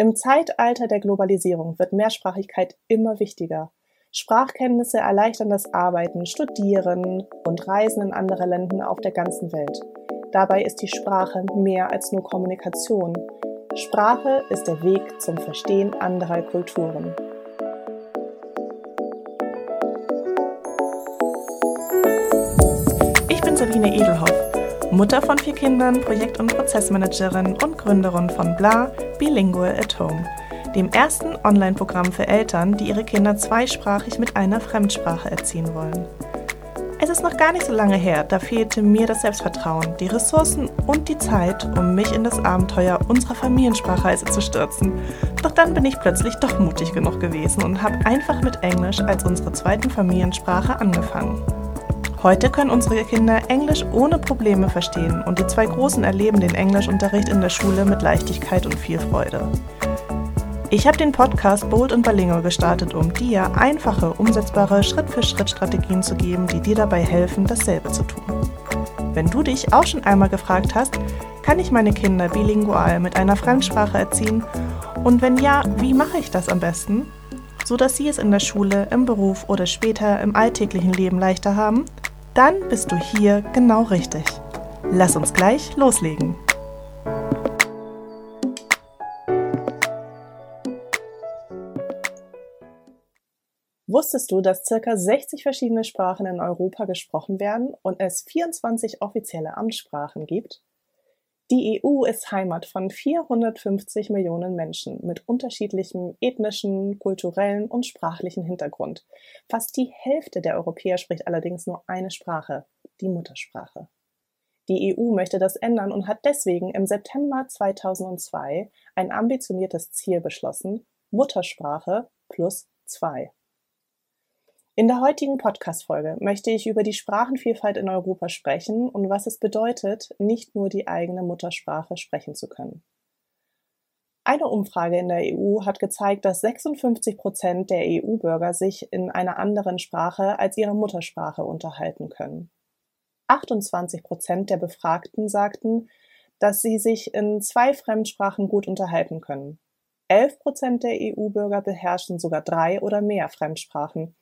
Im Zeitalter der Globalisierung wird Mehrsprachigkeit immer wichtiger. Sprachkenntnisse erleichtern das Arbeiten, Studieren und Reisen in andere Länder auf der ganzen Welt. Dabei ist die Sprache mehr als nur Kommunikation. Sprache ist der Weg zum Verstehen anderer Kulturen. Ich bin Sabine Edelhoff, Mutter von vier Kindern, Projekt- und Prozessmanagerin und Gründerin von Bla Bilingual at Home, dem ersten Online-Programm für Eltern, die ihre Kinder zweisprachig mit einer Fremdsprache erziehen wollen. Es ist noch gar nicht so lange her, da fehlte mir das Selbstvertrauen, die Ressourcen und die Zeit, um mich in das Abenteuer unserer Familiensprachreise zu stürzen. Doch dann bin ich plötzlich doch mutig genug gewesen und habe einfach mit Englisch als unsere zweiten Familiensprache angefangen. Heute können unsere Kinder Englisch ohne Probleme verstehen und die zwei Großen erleben den Englischunterricht in der Schule mit Leichtigkeit und viel Freude. Ich habe den Podcast Bold und Balingo gestartet, um dir einfache, umsetzbare Schritt-für-Schritt-Strategien zu geben, die dir dabei helfen, dasselbe zu tun. Wenn du dich auch schon einmal gefragt hast, kann ich meine Kinder bilingual mit einer Fremdsprache erziehen? Und wenn ja, wie mache ich das am besten? So dass sie es in der Schule, im Beruf oder später im alltäglichen Leben leichter haben? Dann bist du hier genau richtig. Lass uns gleich loslegen. Wusstest du, dass circa 60 verschiedene Sprachen in Europa gesprochen werden und es 24 offizielle Amtssprachen gibt? Die EU ist Heimat von 450 Millionen Menschen mit unterschiedlichem ethnischen, kulturellen und sprachlichen Hintergrund. Fast die Hälfte der Europäer spricht allerdings nur eine Sprache, die Muttersprache. Die EU möchte das ändern und hat deswegen im September 2002 ein ambitioniertes Ziel beschlossen, Muttersprache plus zwei. In der heutigen Podcast-Folge möchte ich über die Sprachenvielfalt in Europa sprechen und was es bedeutet, nicht nur die eigene Muttersprache sprechen zu können. Eine Umfrage in der EU hat gezeigt, dass 56 Prozent der EU-Bürger sich in einer anderen Sprache als ihrer Muttersprache unterhalten können. 28 Prozent der Befragten sagten, dass sie sich in zwei Fremdsprachen gut unterhalten können. 11 Prozent der EU-Bürger beherrschen sogar drei oder mehr Fremdsprachen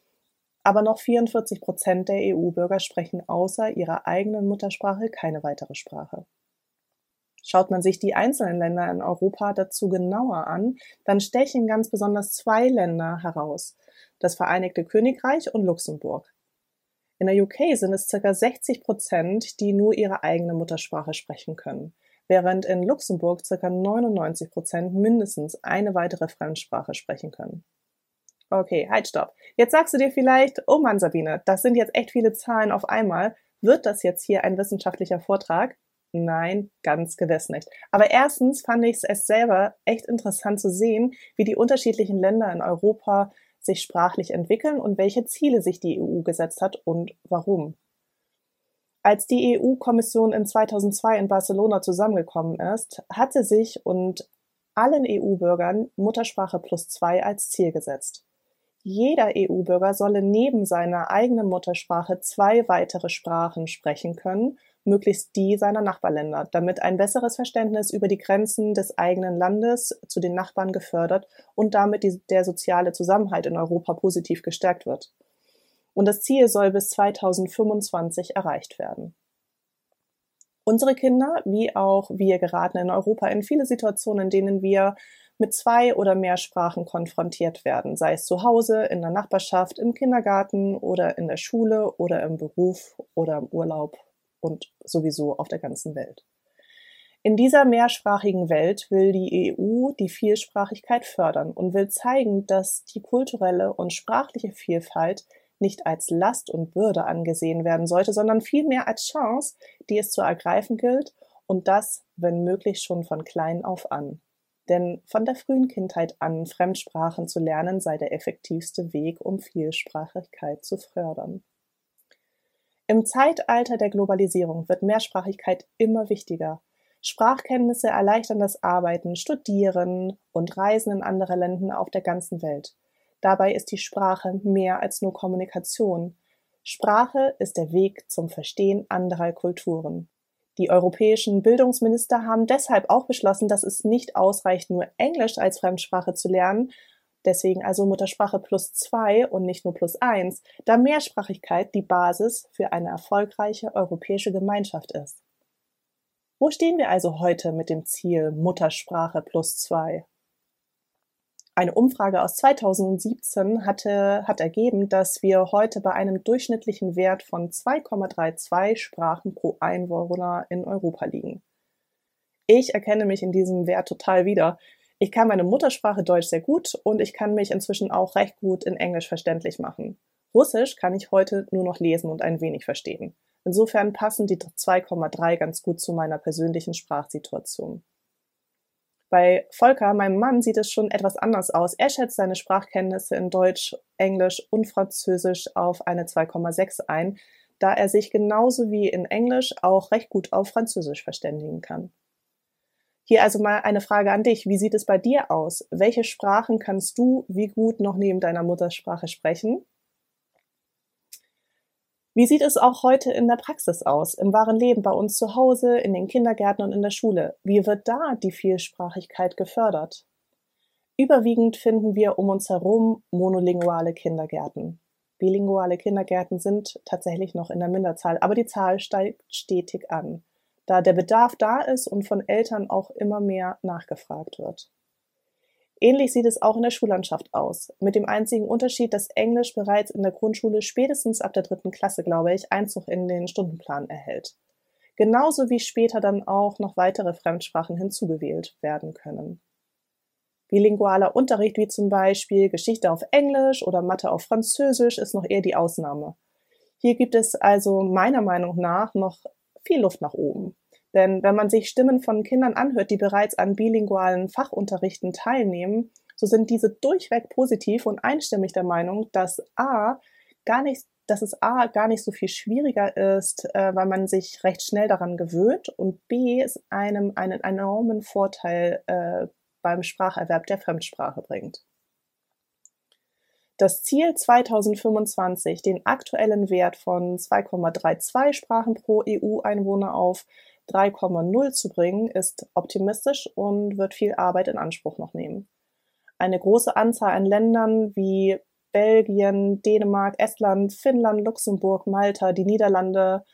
aber noch 44 Prozent der EU-Bürger sprechen außer ihrer eigenen Muttersprache keine weitere Sprache. Schaut man sich die einzelnen Länder in Europa dazu genauer an, dann stechen ganz besonders zwei Länder heraus, das Vereinigte Königreich und Luxemburg. In der UK sind es ca. 60 Prozent, die nur ihre eigene Muttersprache sprechen können, während in Luxemburg ca. 99 Prozent mindestens eine weitere Fremdsprache sprechen können. Okay, halt, stopp. Jetzt sagst du dir vielleicht, oh Mann, Sabine, das sind jetzt echt viele Zahlen auf einmal. Wird das jetzt hier ein wissenschaftlicher Vortrag? Nein, ganz gewiss nicht. Aber erstens fand ich es selber echt interessant zu sehen, wie die unterschiedlichen Länder in Europa sich sprachlich entwickeln und welche Ziele sich die EU gesetzt hat und warum. Als die EU-Kommission in 2002 in Barcelona zusammengekommen ist, hat sie sich und allen EU-Bürgern Muttersprache plus zwei als Ziel gesetzt. Jeder EU-Bürger solle neben seiner eigenen Muttersprache zwei weitere Sprachen sprechen können, möglichst die seiner Nachbarländer, damit ein besseres Verständnis über die Grenzen des eigenen Landes zu den Nachbarn gefördert und damit die, der soziale Zusammenhalt in Europa positiv gestärkt wird. Und das Ziel soll bis 2025 erreicht werden. Unsere Kinder, wie auch wir geraten in Europa in viele Situationen, in denen wir mit zwei oder mehr Sprachen konfrontiert werden, sei es zu Hause, in der Nachbarschaft, im Kindergarten oder in der Schule oder im Beruf oder im Urlaub und sowieso auf der ganzen Welt. In dieser mehrsprachigen Welt will die EU die Vielsprachigkeit fördern und will zeigen, dass die kulturelle und sprachliche Vielfalt nicht als Last und Bürde angesehen werden sollte, sondern vielmehr als Chance, die es zu ergreifen gilt und das, wenn möglich, schon von klein auf an. Denn von der frühen Kindheit an Fremdsprachen zu lernen sei der effektivste Weg, um Vielsprachigkeit zu fördern. Im Zeitalter der Globalisierung wird Mehrsprachigkeit immer wichtiger. Sprachkenntnisse erleichtern das Arbeiten, Studieren und Reisen in andere Länder auf der ganzen Welt. Dabei ist die Sprache mehr als nur Kommunikation. Sprache ist der Weg zum Verstehen anderer Kulturen. Die europäischen Bildungsminister haben deshalb auch beschlossen, dass es nicht ausreicht, nur Englisch als Fremdsprache zu lernen, deswegen also Muttersprache plus zwei und nicht nur plus eins, da Mehrsprachigkeit die Basis für eine erfolgreiche europäische Gemeinschaft ist. Wo stehen wir also heute mit dem Ziel Muttersprache plus zwei? Eine Umfrage aus 2017 hatte, hat ergeben, dass wir heute bei einem durchschnittlichen Wert von 2,32 Sprachen pro Einwohner in Europa liegen. Ich erkenne mich in diesem Wert total wieder. Ich kann meine Muttersprache Deutsch sehr gut und ich kann mich inzwischen auch recht gut in Englisch verständlich machen. Russisch kann ich heute nur noch lesen und ein wenig verstehen. Insofern passen die 2,3 ganz gut zu meiner persönlichen Sprachsituation. Bei Volker, meinem Mann, sieht es schon etwas anders aus. Er schätzt seine Sprachkenntnisse in Deutsch, Englisch und Französisch auf eine 2,6 ein, da er sich genauso wie in Englisch auch recht gut auf Französisch verständigen kann. Hier also mal eine Frage an dich. Wie sieht es bei dir aus? Welche Sprachen kannst du wie gut noch neben deiner Muttersprache sprechen? Wie sieht es auch heute in der Praxis aus, im wahren Leben, bei uns zu Hause, in den Kindergärten und in der Schule? Wie wird da die Vielsprachigkeit gefördert? Überwiegend finden wir um uns herum monolinguale Kindergärten. Bilinguale Kindergärten sind tatsächlich noch in der Minderzahl, aber die Zahl steigt stetig an, da der Bedarf da ist und von Eltern auch immer mehr nachgefragt wird. Ähnlich sieht es auch in der Schullandschaft aus, mit dem einzigen Unterschied, dass Englisch bereits in der Grundschule spätestens ab der dritten Klasse, glaube ich, Einzug in den Stundenplan erhält. Genauso wie später dann auch noch weitere Fremdsprachen hinzugewählt werden können. Bilingualer Unterricht wie zum Beispiel Geschichte auf Englisch oder Mathe auf Französisch ist noch eher die Ausnahme. Hier gibt es also meiner Meinung nach noch viel Luft nach oben. Denn wenn man sich Stimmen von Kindern anhört, die bereits an bilingualen Fachunterrichten teilnehmen, so sind diese durchweg positiv und einstimmig der Meinung, dass A gar nicht, dass es A gar nicht so viel schwieriger ist, äh, weil man sich recht schnell daran gewöhnt und B es einem einen enormen Vorteil äh, beim Spracherwerb der Fremdsprache bringt. Das Ziel 2025, den aktuellen Wert von 2,32 Sprachen pro EU-Einwohner auf 3,0 zu bringen, ist optimistisch und wird viel Arbeit in Anspruch noch nehmen. Eine große Anzahl an Ländern wie Belgien, Dänemark, Estland, Finnland, Luxemburg, Malta, die Niederlande,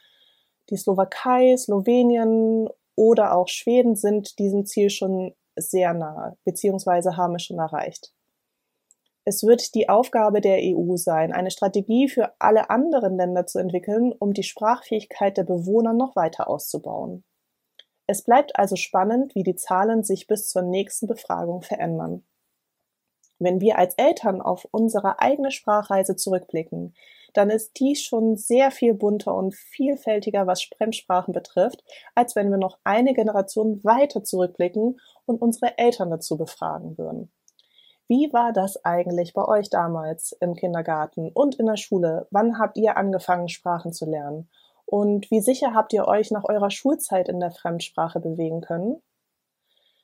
die Slowakei, Slowenien oder auch Schweden sind diesem Ziel schon sehr nahe, beziehungsweise haben es schon erreicht. Es wird die Aufgabe der EU sein, eine Strategie für alle anderen Länder zu entwickeln, um die Sprachfähigkeit der Bewohner noch weiter auszubauen. Es bleibt also spannend, wie die Zahlen sich bis zur nächsten Befragung verändern. Wenn wir als Eltern auf unsere eigene Sprachreise zurückblicken, dann ist dies schon sehr viel bunter und vielfältiger, was Fremdsprachen betrifft, als wenn wir noch eine Generation weiter zurückblicken und unsere Eltern dazu befragen würden. Wie war das eigentlich bei euch damals im Kindergarten und in der Schule? Wann habt ihr angefangen, Sprachen zu lernen? Und wie sicher habt ihr euch nach eurer Schulzeit in der Fremdsprache bewegen können?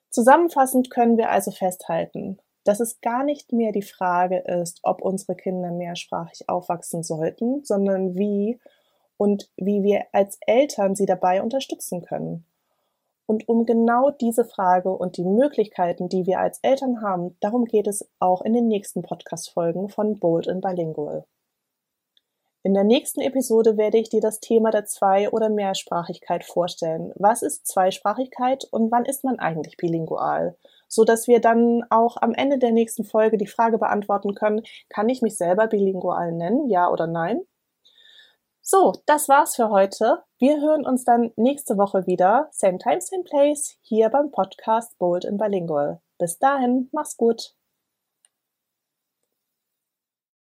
Zusammenfassend können wir also festhalten, dass es gar nicht mehr die Frage ist, ob unsere Kinder mehrsprachig aufwachsen sollten, sondern wie und wie wir als Eltern sie dabei unterstützen können. Und um genau diese Frage und die Möglichkeiten, die wir als Eltern haben, darum geht es auch in den nächsten Podcast-Folgen von Bold and Bilingual. In der nächsten Episode werde ich dir das Thema der Zwei- oder Mehrsprachigkeit vorstellen. Was ist Zweisprachigkeit und wann ist man eigentlich bilingual? So dass wir dann auch am Ende der nächsten Folge die Frage beantworten können, kann ich mich selber bilingual nennen? Ja oder nein? So, das war's für heute. Wir hören uns dann nächste Woche wieder. Same time, same place, hier beim Podcast Bold in Bilingual. Bis dahin, mach's gut.